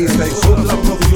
Space, like, so love, love,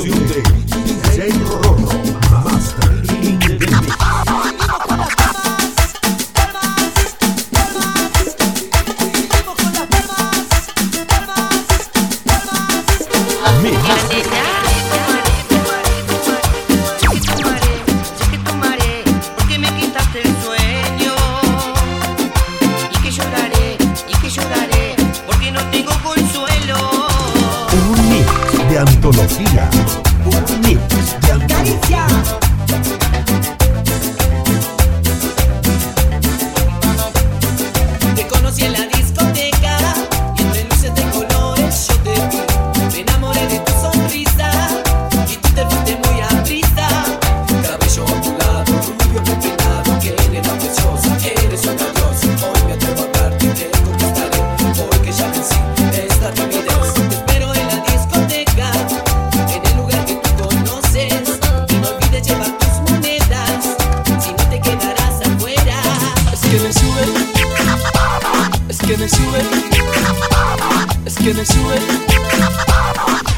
que me sube,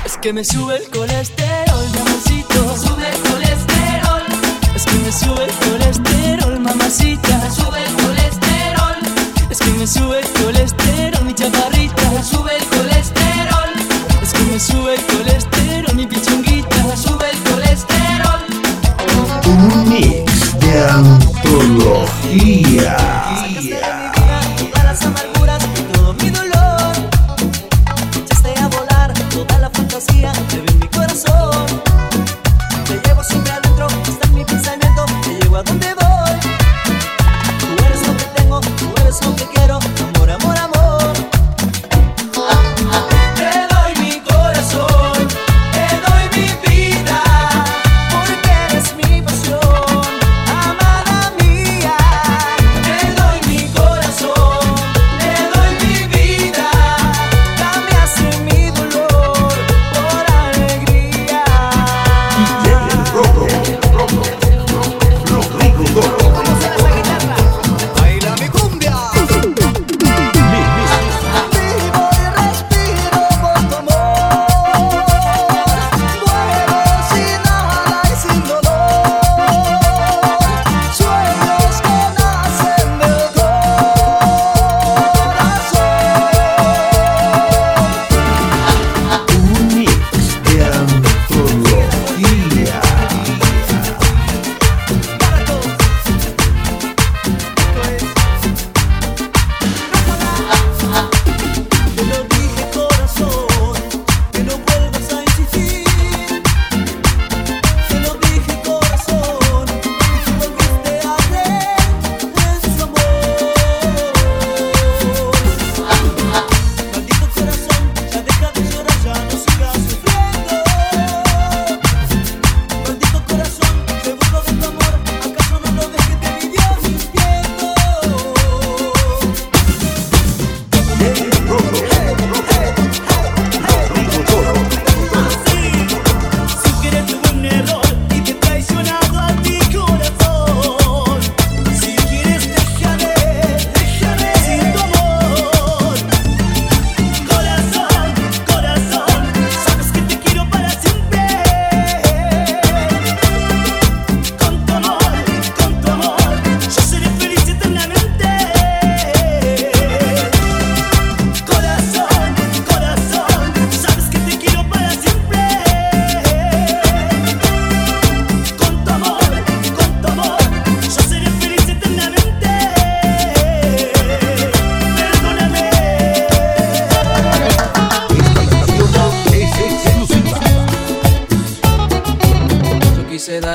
es que me sube el colesterol, mamacita. Sube el colesterol, es que me sube el colesterol, mamacita. Sube el colesterol, es que me sube el colesterol, mi chaparrita. Sube el colesterol, es que me sube el colesterol, mi pichonguita. Sube el colesterol. Un mix de antología.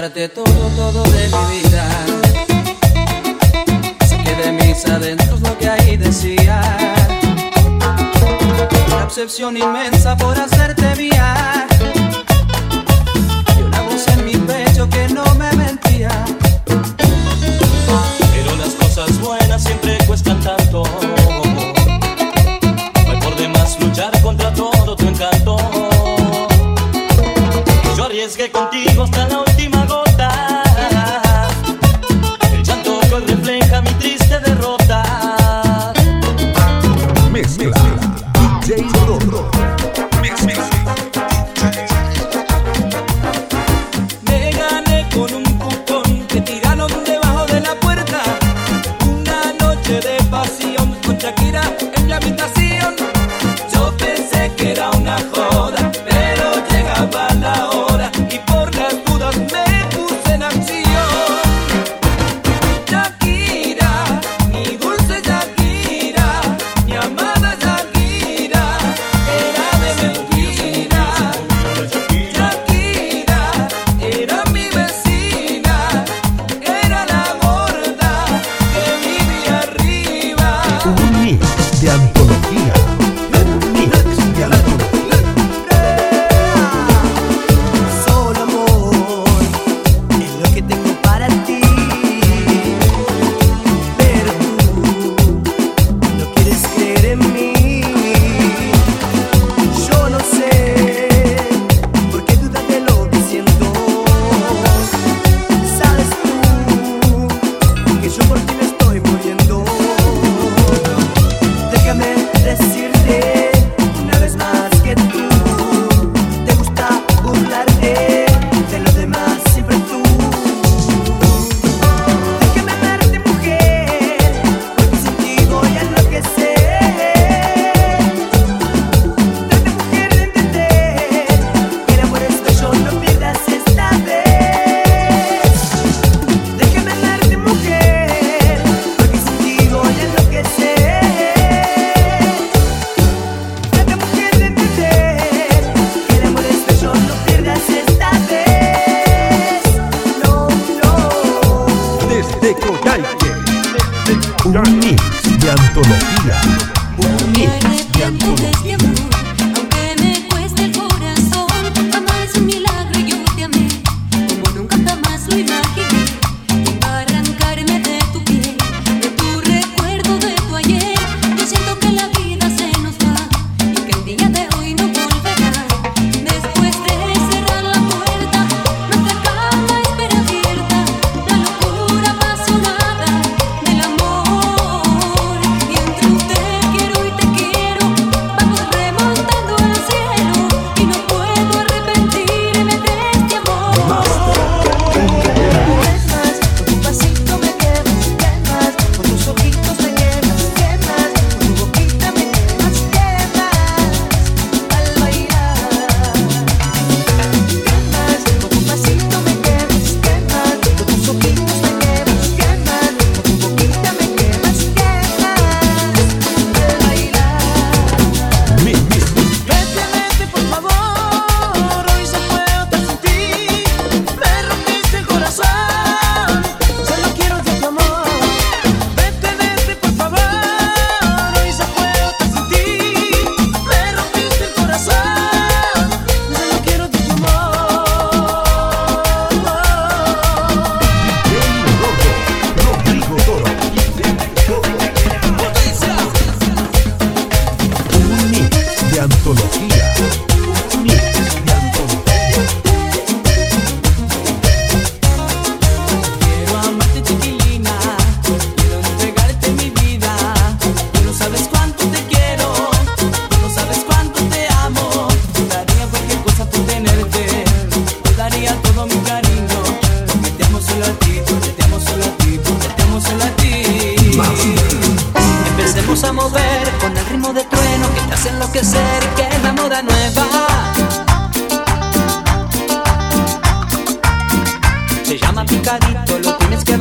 darte todo, todo de mi vida. Sé que de mis adentros lo que ahí decía. Una obsesión inmensa por hacerte mía.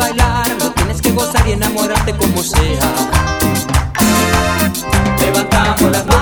bailar, tienes que gozar y enamorarte como sea. Levantamos las manos.